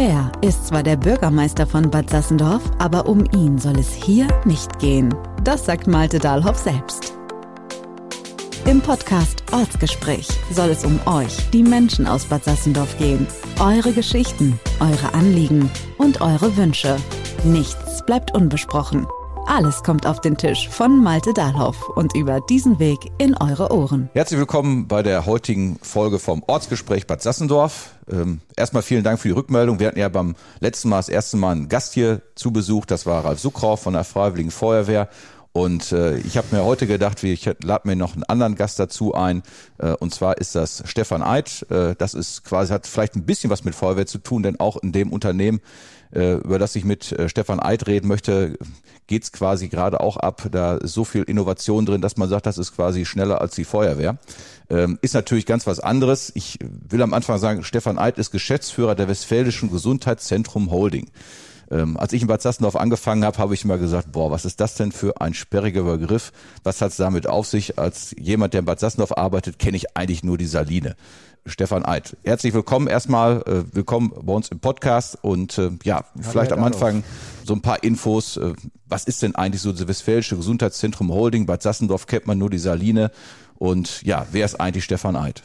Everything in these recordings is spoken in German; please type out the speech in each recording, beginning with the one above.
Er ist zwar der Bürgermeister von Bad Sassendorf, aber um ihn soll es hier nicht gehen. Das sagt Malte Dahlhoff selbst. Im Podcast Ortsgespräch soll es um euch, die Menschen aus Bad Sassendorf gehen. Eure Geschichten, eure Anliegen und eure Wünsche. Nichts bleibt unbesprochen. Alles kommt auf den Tisch von Malte Dahlhoff und über diesen Weg in eure Ohren. Herzlich willkommen bei der heutigen Folge vom Ortsgespräch Bad Sassendorf. Ähm, erstmal vielen Dank für die Rückmeldung. Wir hatten ja beim letzten Mal das erste Mal einen Gast hier zu Besuch. Das war Ralf Suckrauf von der Freiwilligen Feuerwehr. Und äh, ich habe mir heute gedacht, ich lade mir noch einen anderen Gast dazu ein. Äh, und zwar ist das Stefan Eid. Äh, das ist quasi, hat vielleicht ein bisschen was mit Feuerwehr zu tun, denn auch in dem Unternehmen, äh, über das ich mit äh, Stefan Eid reden möchte, geht's quasi gerade auch ab. Da ist so viel Innovation drin, dass man sagt, das ist quasi schneller als die Feuerwehr. Ähm, ist natürlich ganz was anderes. Ich will am Anfang sagen, Stefan Eid ist Geschäftsführer der Westfälischen Gesundheitszentrum Holding. Ähm, als ich in Bad Sassendorf angefangen habe, habe ich immer gesagt, boah, was ist das denn für ein sperriger Begriff? Was hat es damit auf sich? Als jemand, der in Bad Sassendorf arbeitet, kenne ich eigentlich nur die Saline. Stefan Eid. Herzlich willkommen erstmal, äh, willkommen bei uns im Podcast und äh, ja, vielleicht am Anfang so ein paar Infos. Äh, was ist denn eigentlich so das Westfälische Gesundheitszentrum Holding? Bad Sassendorf kennt man nur die Saline und ja, wer ist eigentlich Stefan Eid?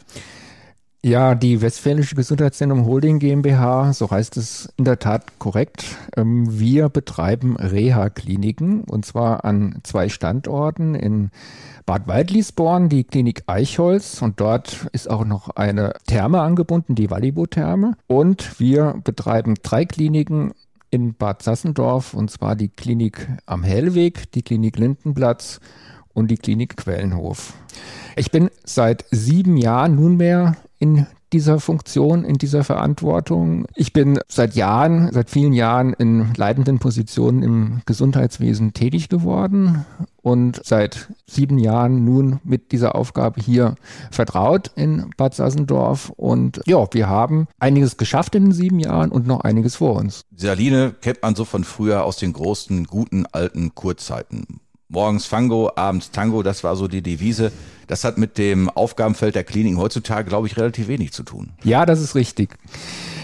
Ja, die Westfälische Gesundheitszentrum Holding GmbH, so heißt es in der Tat korrekt. Ähm, wir betreiben Reha-Kliniken und zwar an zwei Standorten in Bad Waldliesborn, die Klinik Eichholz und dort ist auch noch eine Therme angebunden, die Wallibo-Therme. Und wir betreiben drei Kliniken in Bad Sassendorf und zwar die Klinik am Hellweg, die Klinik Lindenplatz und die Klinik Quellenhof. Ich bin seit sieben Jahren nunmehr in dieser Funktion, in dieser Verantwortung. Ich bin seit Jahren, seit vielen Jahren in leitenden Positionen im Gesundheitswesen tätig geworden und seit sieben Jahren nun mit dieser Aufgabe hier vertraut in Bad Sassendorf. Und ja, wir haben einiges geschafft in den sieben Jahren und noch einiges vor uns. Saline kennt man so von früher aus den großen, guten, alten Kurzeiten. Morgens Fango, abends Tango, das war so die Devise. Das hat mit dem Aufgabenfeld der Kliniken heutzutage, glaube ich, relativ wenig zu tun. Ja, das ist richtig.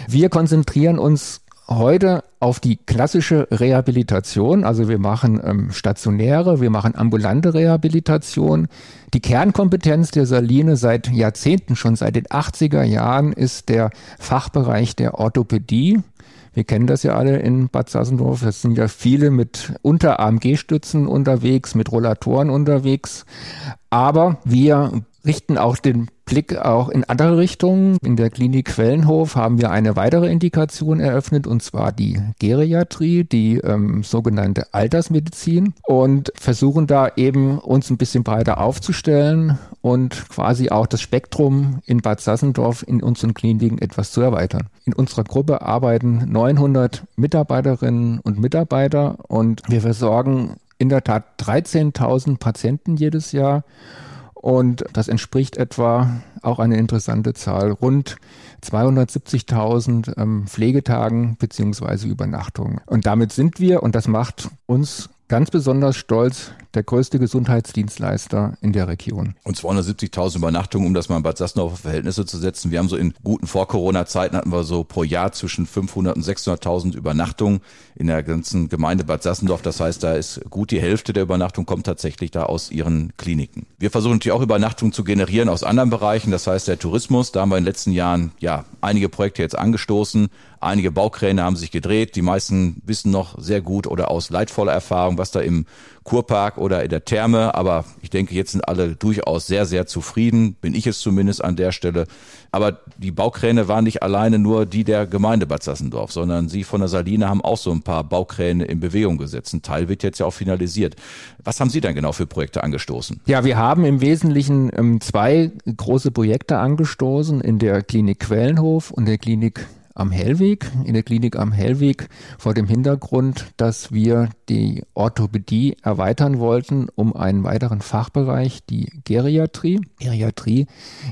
Wir konzentrieren uns heute auf die klassische Rehabilitation. Also wir machen ähm, stationäre, wir machen ambulante Rehabilitation. Die Kernkompetenz der Saline seit Jahrzehnten, schon seit den 80er Jahren, ist der Fachbereich der Orthopädie. Wir kennen das ja alle in Bad Sassendorf. Es sind ja viele mit Unter-AMG-Stützen unterwegs, mit Rollatoren unterwegs. Aber wir richten auch den Blick auch in andere Richtungen. In der Klinik Quellenhof haben wir eine weitere Indikation eröffnet, und zwar die Geriatrie, die ähm, sogenannte Altersmedizin und versuchen da eben uns ein bisschen breiter aufzustellen und quasi auch das Spektrum in Bad Sassendorf in unseren Kliniken etwas zu erweitern. In unserer Gruppe arbeiten 900 Mitarbeiterinnen und Mitarbeiter und wir versorgen in der Tat 13.000 Patienten jedes Jahr und das entspricht etwa auch eine interessante Zahl, rund 270.000 ähm, Pflegetagen beziehungsweise Übernachtungen. Und damit sind wir, und das macht uns ganz besonders stolz der größte Gesundheitsdienstleister in der Region. Und 270.000 Übernachtungen, um das mal in Bad Sassendorf auf Verhältnisse zu setzen. Wir haben so in guten Vor-Corona-Zeiten hatten wir so pro Jahr zwischen 500 und 600.000 Übernachtungen in der ganzen Gemeinde Bad Sassendorf. Das heißt, da ist gut die Hälfte der Übernachtung kommt tatsächlich da aus ihren Kliniken. Wir versuchen natürlich auch Übernachtungen zu generieren aus anderen Bereichen. Das heißt, der Tourismus, da haben wir in den letzten Jahren ja einige Projekte jetzt angestoßen. Einige Baukräne haben sich gedreht. Die meisten wissen noch sehr gut oder aus leidvoller Erfahrung, was da im Kurpark oder in der Therme. Aber ich denke, jetzt sind alle durchaus sehr, sehr zufrieden. Bin ich es zumindest an der Stelle. Aber die Baukräne waren nicht alleine nur die der Gemeinde Bad Sassendorf, sondern Sie von der Saline haben auch so ein paar Baukräne in Bewegung gesetzt. Ein Teil wird jetzt ja auch finalisiert. Was haben Sie denn genau für Projekte angestoßen? Ja, wir haben im Wesentlichen ähm, zwei große Projekte angestoßen in der Klinik Quellenhof und der Klinik am Hellweg, in der Klinik am Hellweg, vor dem Hintergrund, dass wir die Orthopädie erweitern wollten um einen weiteren Fachbereich, die Geriatrie. Geriatrie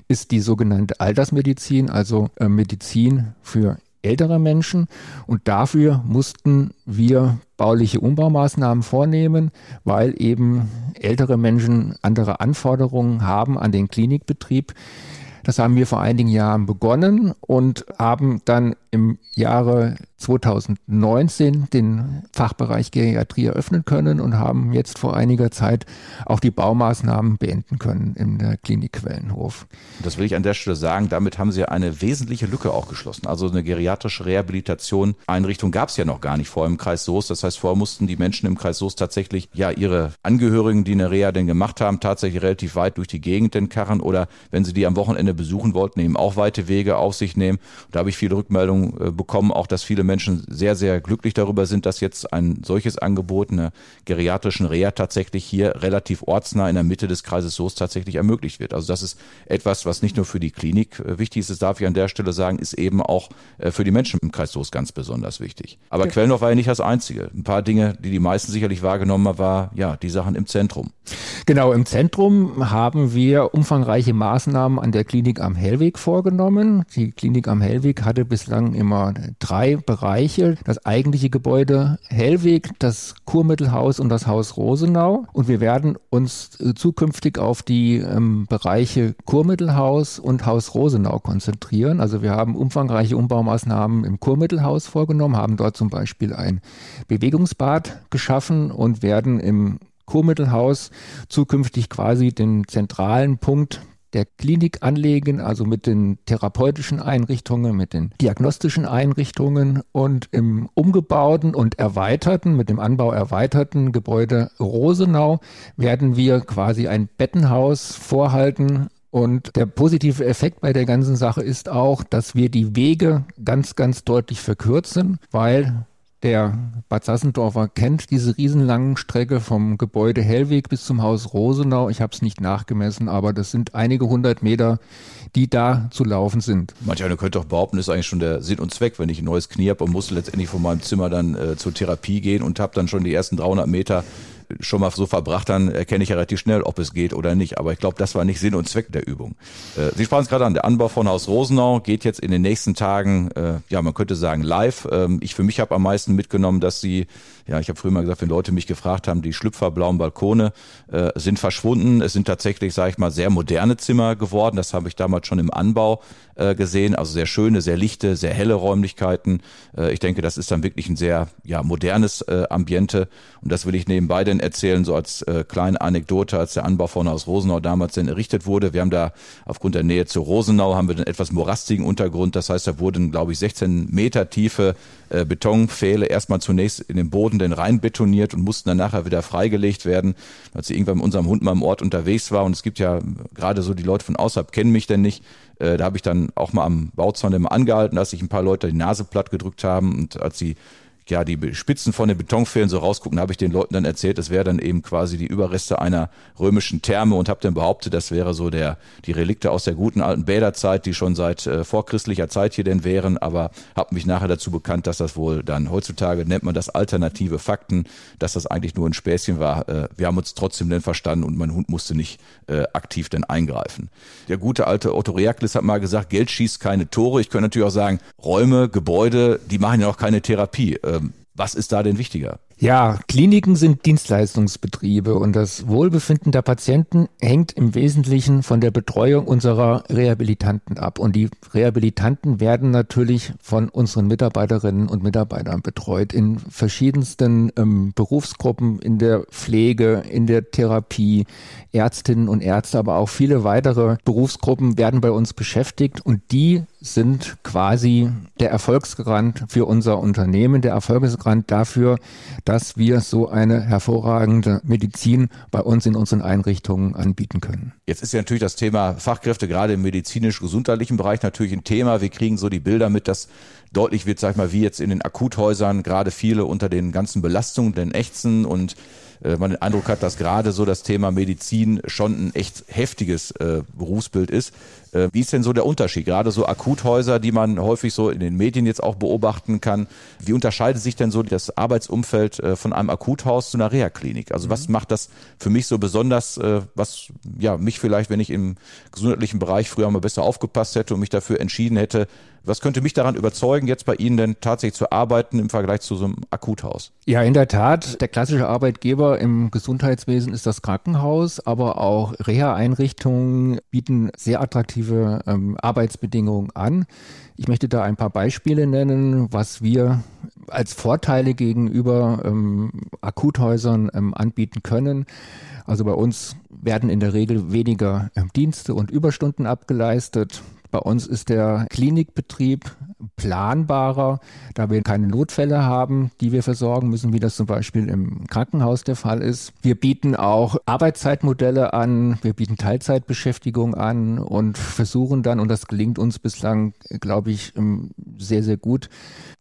ist die sogenannte Altersmedizin, also äh, Medizin für ältere Menschen. Und dafür mussten wir bauliche Umbaumaßnahmen vornehmen, weil eben ältere Menschen andere Anforderungen haben an den Klinikbetrieb. Das haben wir vor einigen Jahren begonnen und haben dann im Jahre 2019 den Fachbereich Geriatrie eröffnen können und haben jetzt vor einiger Zeit auch die Baumaßnahmen beenden können in der Klinik Quellenhof. Das will ich an der Stelle sagen, damit haben Sie eine wesentliche Lücke auch geschlossen. Also eine geriatrische Rehabilitation, Einrichtung gab es ja noch gar nicht vor im Kreis Soest. Das heißt, vorher mussten die Menschen im Kreis Soest tatsächlich ja ihre Angehörigen, die eine Reha denn gemacht haben, tatsächlich relativ weit durch die Gegend denn karren oder wenn sie die am Wochenende besuchen wollten, eben auch weite Wege auf sich nehmen. Da habe ich viele Rückmeldungen äh, bekommen, auch dass viele Menschen sehr, sehr glücklich darüber sind, dass jetzt ein solches Angebot einer geriatrischen Reha tatsächlich hier relativ ortsnah in der Mitte des Kreises Soest tatsächlich ermöglicht wird. Also das ist etwas, was nicht nur für die Klinik äh, wichtig ist, das darf ich an der Stelle sagen, ist eben auch äh, für die Menschen im Kreis Soest ganz besonders wichtig. Aber ja. Quellendorf war ja nicht das Einzige. Ein paar Dinge, die die meisten sicherlich wahrgenommen haben, war ja die Sachen im Zentrum. Genau, im Zentrum haben wir umfangreiche Maßnahmen an der Klinik am Hellweg vorgenommen. Die Klinik am Hellweg hatte bislang immer drei Bereiche das eigentliche Gebäude Hellweg, das Kurmittelhaus und das Haus Rosenau. Und wir werden uns äh, zukünftig auf die ähm, Bereiche Kurmittelhaus und Haus Rosenau konzentrieren. Also wir haben umfangreiche Umbaumaßnahmen im Kurmittelhaus vorgenommen, haben dort zum Beispiel ein Bewegungsbad geschaffen und werden im Kurmittelhaus zukünftig quasi den zentralen Punkt der Klinik anlegen, also mit den therapeutischen Einrichtungen, mit den diagnostischen Einrichtungen und im umgebauten und erweiterten, mit dem Anbau erweiterten Gebäude Rosenau werden wir quasi ein Bettenhaus vorhalten, und der positive Effekt bei der ganzen Sache ist auch, dass wir die Wege ganz, ganz deutlich verkürzen, weil der Bad Sassendorfer kennt diese riesenlangen Strecke vom Gebäude Hellweg bis zum Haus Rosenau. Ich habe es nicht nachgemessen, aber das sind einige hundert Meter, die da zu laufen sind. Manch einer könnte doch behaupten, das ist eigentlich schon der Sinn und Zweck, wenn ich ein neues Knie habe und muss letztendlich von meinem Zimmer dann äh, zur Therapie gehen und habe dann schon die ersten 300 Meter schon mal so verbracht, dann erkenne ich ja relativ schnell, ob es geht oder nicht. Aber ich glaube, das war nicht Sinn und Zweck der Übung. Äh, Sie sprachen es gerade an, der Anbau von Haus Rosenau geht jetzt in den nächsten Tagen, äh, ja, man könnte sagen live. Ähm, ich für mich habe am meisten mitgenommen, dass sie, ja, ich habe früher mal gesagt, wenn Leute mich gefragt haben, die schlüpferblauen Balkone äh, sind verschwunden. Es sind tatsächlich, sage ich mal, sehr moderne Zimmer geworden. Das habe ich damals schon im Anbau äh, gesehen. Also sehr schöne, sehr lichte, sehr helle Räumlichkeiten. Äh, ich denke, das ist dann wirklich ein sehr ja, modernes äh, Ambiente. Und das will ich nebenbei denn erzählen, so als äh, kleine Anekdote, als der Anbau von aus Rosenau damals denn errichtet wurde. Wir haben da aufgrund der Nähe zu Rosenau haben wir einen etwas morastigen Untergrund. Das heißt, da wurden, glaube ich, 16 Meter tiefe äh, Betonpfähle erstmal zunächst in den Boden denn rein betoniert und mussten dann nachher wieder freigelegt werden, als sie irgendwann mit unserem Hund mal im Ort unterwegs war. Und es gibt ja gerade so die Leute von außerhalb kennen mich denn nicht. Äh, da habe ich dann auch mal am Bauzaun immer angehalten, dass sich ein paar Leute die Nase platt gedrückt haben und als sie ja, die Spitzen von den Betonpfählen so rausgucken, habe ich den Leuten dann erzählt, das wäre dann eben quasi die Überreste einer römischen Therme und habe dann behauptet, das wäre so der die Relikte aus der guten alten Bäderzeit, die schon seit äh, vorchristlicher Zeit hier denn wären, aber habe mich nachher dazu bekannt, dass das wohl dann heutzutage nennt man das alternative Fakten, dass das eigentlich nur ein Späßchen war. Äh, wir haben uns trotzdem denn verstanden und mein Hund musste nicht äh, aktiv denn eingreifen. Der gute alte Otto Reaklis hat mal gesagt, Geld schießt keine Tore. Ich könnte natürlich auch sagen, Räume, Gebäude, die machen ja auch keine Therapie. Ähm, was ist da denn wichtiger? Ja, Kliniken sind Dienstleistungsbetriebe und das Wohlbefinden der Patienten hängt im Wesentlichen von der Betreuung unserer Rehabilitanten ab. Und die Rehabilitanten werden natürlich von unseren Mitarbeiterinnen und Mitarbeitern betreut in verschiedensten ähm, Berufsgruppen, in der Pflege, in der Therapie, Ärztinnen und Ärzte, aber auch viele weitere Berufsgruppen werden bei uns beschäftigt und die sind quasi der Erfolgsgarant für unser Unternehmen, der Erfolgsgarant dafür, dass wir so eine hervorragende Medizin bei uns in unseren Einrichtungen anbieten können. Jetzt ist ja natürlich das Thema Fachkräfte gerade im medizinisch-gesundheitlichen Bereich natürlich ein Thema. Wir kriegen so die Bilder mit, dass deutlich wird, sag ich mal, wie jetzt in den Akuthäusern gerade viele unter den ganzen Belastungen, den Ächzen und man den Eindruck hat, dass gerade so das Thema Medizin schon ein echt heftiges äh, Berufsbild ist. Äh, wie ist denn so der Unterschied? Gerade so Akuthäuser, die man häufig so in den Medien jetzt auch beobachten kann. Wie unterscheidet sich denn so das Arbeitsumfeld äh, von einem Akuthaus zu einer Reha-Klinik? Also mhm. was macht das für mich so besonders, äh, was ja mich vielleicht, wenn ich im gesundheitlichen Bereich früher mal besser aufgepasst hätte und mich dafür entschieden hätte, was könnte mich daran überzeugen, jetzt bei Ihnen denn tatsächlich zu arbeiten im Vergleich zu so einem Akuthaus? Ja, in der Tat. Der klassische Arbeitgeber im Gesundheitswesen ist das Krankenhaus, aber auch Reha-Einrichtungen bieten sehr attraktive ähm, Arbeitsbedingungen an. Ich möchte da ein paar Beispiele nennen, was wir als Vorteile gegenüber ähm, Akuthäusern ähm, anbieten können. Also bei uns werden in der Regel weniger ähm, Dienste und Überstunden abgeleistet. Bei uns ist der Klinikbetrieb planbarer, da wir keine Notfälle haben, die wir versorgen müssen, wie das zum Beispiel im Krankenhaus der Fall ist. Wir bieten auch Arbeitszeitmodelle an, wir bieten Teilzeitbeschäftigung an und versuchen dann, und das gelingt uns bislang, glaube ich, ähm, sehr, sehr gut,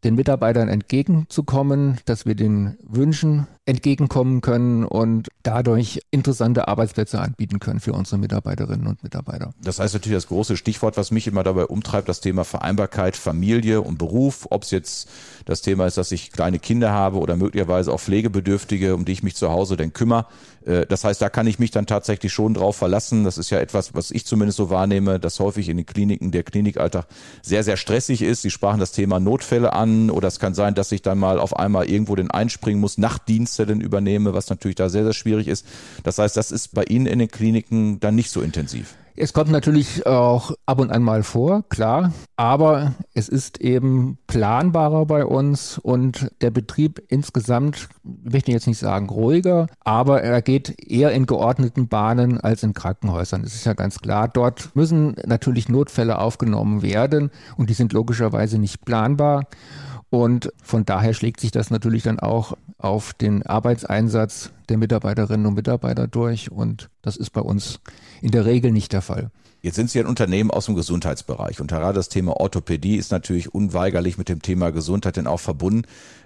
den Mitarbeitern entgegenzukommen, dass wir den Wünschen entgegenkommen können und dadurch interessante Arbeitsplätze anbieten können für unsere Mitarbeiterinnen und Mitarbeiter. Das heißt natürlich das große Stichwort, was mich immer dabei umtreibt, das Thema Vereinbarkeit, Familie und Beruf. Ob es jetzt das Thema ist, dass ich kleine Kinder habe oder möglicherweise auch Pflegebedürftige, um die ich mich zu Hause denn kümmere. Äh, das heißt, da kann ich mich dann tatsächlich schon drauf verlassen. Das ist ja etwas, was ich zumindest so wahrnehme, dass häufig in den Kliniken der Klinikalltag sehr, sehr stressig ist. Sie sprachen das Thema Notfälle an oder es kann sein, dass ich dann mal auf einmal irgendwo den einspringen muss, Nachtdienste denn übernehme, was natürlich da sehr, sehr schwierig ist. Das heißt, das ist bei Ihnen in den Kliniken dann nicht so intensiv. Es kommt natürlich auch ab und an mal vor, klar, aber es ist eben planbarer bei uns und der Betrieb insgesamt, ich möchte jetzt nicht sagen ruhiger, aber er geht eher in geordneten Bahnen als in Krankenhäusern. Das ist ja ganz klar. Dort müssen natürlich Notfälle aufgenommen werden und die sind logischerweise nicht planbar. Und von daher schlägt sich das natürlich dann auch auf den Arbeitseinsatz der Mitarbeiterinnen und Mitarbeiter durch. Und das ist bei uns in der Regel nicht der Fall. Jetzt sind Sie ein Unternehmen aus dem Gesundheitsbereich und gerade das Thema Orthopädie ist natürlich unweigerlich mit dem Thema Gesundheit denn auch verbunden.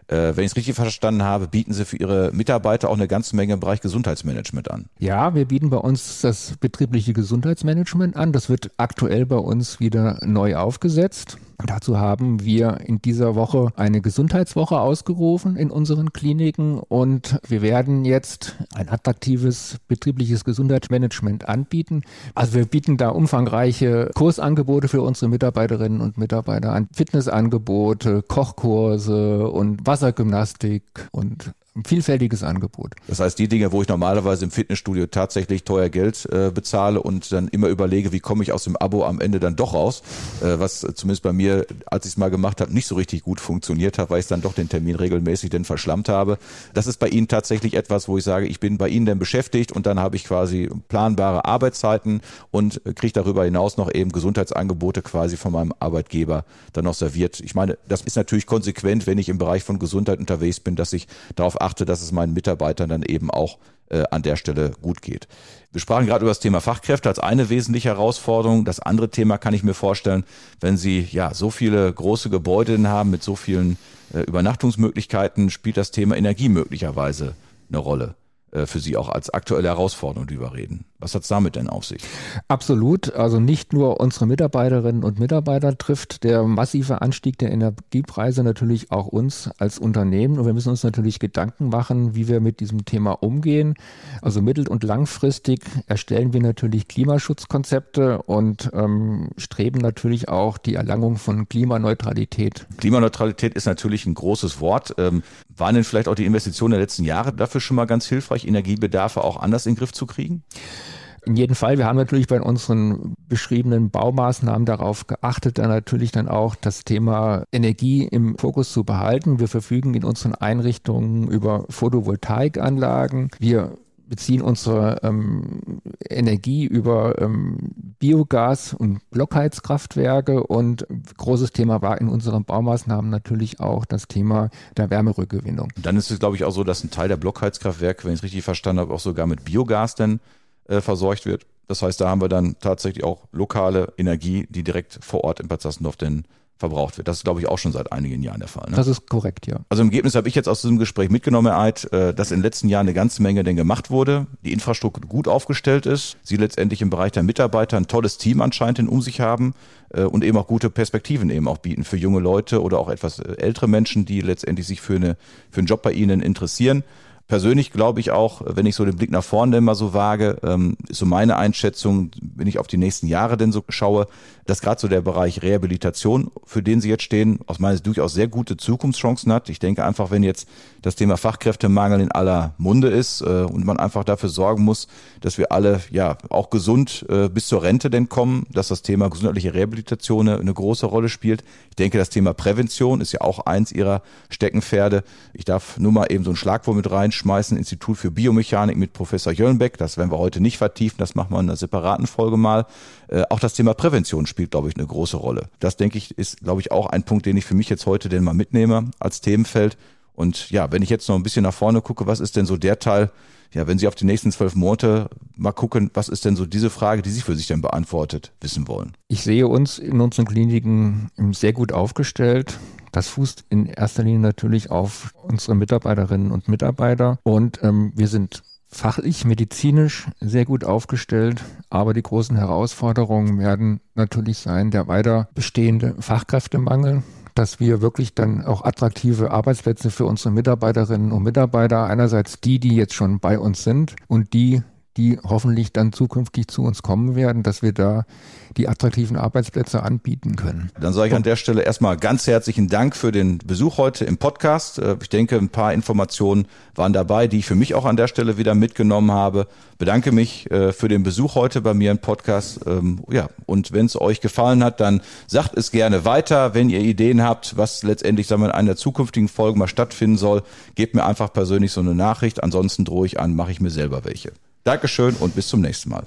Äh, wenn ich es richtig verstanden habe, bieten Sie für Ihre Mitarbeiter auch eine ganze Menge im Bereich Gesundheitsmanagement an. Ja, wir bieten bei uns das betriebliche Gesundheitsmanagement an. Das wird aktuell bei uns wieder neu aufgesetzt. Dazu haben wir in dieser Woche eine Gesundheitswoche ausgerufen in unseren Kliniken und wir werden jetzt ein attraktives betriebliches Gesundheitsmanagement anbieten. Also wir bieten da umfangreiche Kursangebote für unsere Mitarbeiterinnen und Mitarbeiter an, Fitnessangebote, Kochkurse und Wassergymnastik und ein vielfältiges Angebot. Das heißt, die Dinge, wo ich normalerweise im Fitnessstudio tatsächlich teuer Geld äh, bezahle und dann immer überlege, wie komme ich aus dem Abo am Ende dann doch raus, äh, was zumindest bei mir, als ich es mal gemacht habe, nicht so richtig gut funktioniert hat, weil ich dann doch den Termin regelmäßig denn verschlammt habe. Das ist bei Ihnen tatsächlich etwas, wo ich sage, ich bin bei Ihnen dann beschäftigt und dann habe ich quasi planbare Arbeitszeiten und kriege darüber hinaus noch eben Gesundheitsangebote quasi von meinem Arbeitgeber dann noch serviert. Ich meine, das ist natürlich konsequent, wenn ich im Bereich von Gesundheit unterwegs bin, dass ich darauf achte, dass es meinen Mitarbeitern dann eben auch äh, an der Stelle gut geht. Wir sprachen gerade über das Thema Fachkräfte als eine wesentliche Herausforderung. Das andere Thema kann ich mir vorstellen, wenn Sie ja so viele große Gebäude haben mit so vielen äh, Übernachtungsmöglichkeiten, spielt das Thema Energie möglicherweise eine Rolle. Äh, für Sie auch als aktuelle Herausforderung, die wir reden. Was hat es damit denn auf sich? Absolut. Also nicht nur unsere Mitarbeiterinnen und Mitarbeiter trifft der massive Anstieg der Energiepreise natürlich auch uns als Unternehmen. Und wir müssen uns natürlich Gedanken machen, wie wir mit diesem Thema umgehen. Also mittel- und langfristig erstellen wir natürlich Klimaschutzkonzepte und ähm, streben natürlich auch die Erlangung von Klimaneutralität. Klimaneutralität ist natürlich ein großes Wort. Ähm, waren denn vielleicht auch die Investitionen der letzten Jahre dafür schon mal ganz hilfreich, Energiebedarfe auch anders in den Griff zu kriegen? In jedem Fall, wir haben natürlich bei unseren beschriebenen Baumaßnahmen darauf geachtet, dann natürlich dann auch das Thema Energie im Fokus zu behalten. Wir verfügen in unseren Einrichtungen über Photovoltaikanlagen. Wir beziehen unsere ähm, Energie über ähm, Biogas und Blockheizkraftwerke und großes Thema war in unseren Baumaßnahmen natürlich auch das Thema der Wärmerückgewinnung. Dann ist es, glaube ich, auch so, dass ein Teil der Blockheizkraftwerke, wenn ich es richtig verstanden habe, auch sogar mit Biogas denn äh, versorgt wird. Das heißt, da haben wir dann tatsächlich auch lokale Energie, die direkt vor Ort in Bad Sassendorf denn verbraucht wird. Das ist, glaube ich, auch schon seit einigen Jahren der Fall. Ne? Das ist korrekt, ja. Also im Ergebnis habe ich jetzt aus diesem Gespräch mitgenommen, Herr Eid, äh, dass in den letzten Jahren eine ganze Menge denn gemacht wurde, die Infrastruktur gut aufgestellt ist, Sie letztendlich im Bereich der Mitarbeiter ein tolles Team anscheinend in um sich haben äh, und eben auch gute Perspektiven eben auch bieten für junge Leute oder auch etwas äh, ältere Menschen, die letztendlich sich für, eine, für einen Job bei Ihnen interessieren. Persönlich glaube ich auch, wenn ich so den Blick nach vorne immer so wage, ähm, ist so meine Einschätzung, wenn ich auf die nächsten Jahre denn so schaue, dass gerade so der Bereich Rehabilitation, für den Sie jetzt stehen, aus meiner Sicht durchaus sehr gute Zukunftschancen hat. Ich denke einfach, wenn jetzt das Thema Fachkräftemangel in aller Munde ist äh, und man einfach dafür sorgen muss, dass wir alle ja auch gesund äh, bis zur Rente denn kommen, dass das Thema gesundheitliche Rehabilitation eine, große Rolle spielt. Ich denke, das Thema Prävention ist ja auch eins Ihrer Steckenpferde. Ich darf nur mal eben so ein Schlagwort mit reinschmeißen, Institut für Biomechanik mit Professor Jöllenbeck. Das werden wir heute nicht vertiefen, das machen wir in einer separaten Folge mal. Äh, auch das Thema Prävention spielt, glaube ich, eine große Rolle. Das, denke ich, ist, glaube ich, auch ein Punkt, den ich für mich jetzt heute denn mal mitnehme als Themenfeld. Und ja, wenn ich jetzt noch ein bisschen nach vorne gucke, was ist denn so der Teil, ja, wenn Sie auf die nächsten zwölf Monate mal gucken, was ist denn so diese Frage, die Sie für sich dann beantwortet wissen wollen? Ich sehe uns in unseren Kliniken sehr gut aufgestellt. Das fußt in erster Linie natürlich auf unsere Mitarbeiterinnen und Mitarbeiter. Und ähm, wir sind fachlich, medizinisch sehr gut aufgestellt, aber die großen Herausforderungen werden natürlich sein, der weiter bestehende Fachkräftemangel, dass wir wirklich dann auch attraktive Arbeitsplätze für unsere Mitarbeiterinnen und Mitarbeiter, einerseits die, die jetzt schon bei uns sind und die, die hoffentlich dann zukünftig zu uns kommen werden, dass wir da die attraktiven Arbeitsplätze anbieten können. Dann sage ich an der Stelle erstmal ganz herzlichen Dank für den Besuch heute im Podcast. Äh, ich denke, ein paar Informationen waren dabei, die ich für mich auch an der Stelle wieder mitgenommen habe. Bedanke mich äh, für den Besuch heute bei mir im Podcast. Ähm, ja, und wenn es euch gefallen hat, dann sagt es gerne weiter. Wenn ihr Ideen habt, was letztendlich sagen wir, in einer zukünftigen Folge mal stattfinden soll, gebt mir einfach persönlich so eine Nachricht. Ansonsten drohe ich an, mache ich mir selber welche. Dankeschön und bis zum nächsten Mal.